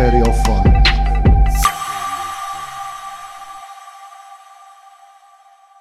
stereofone.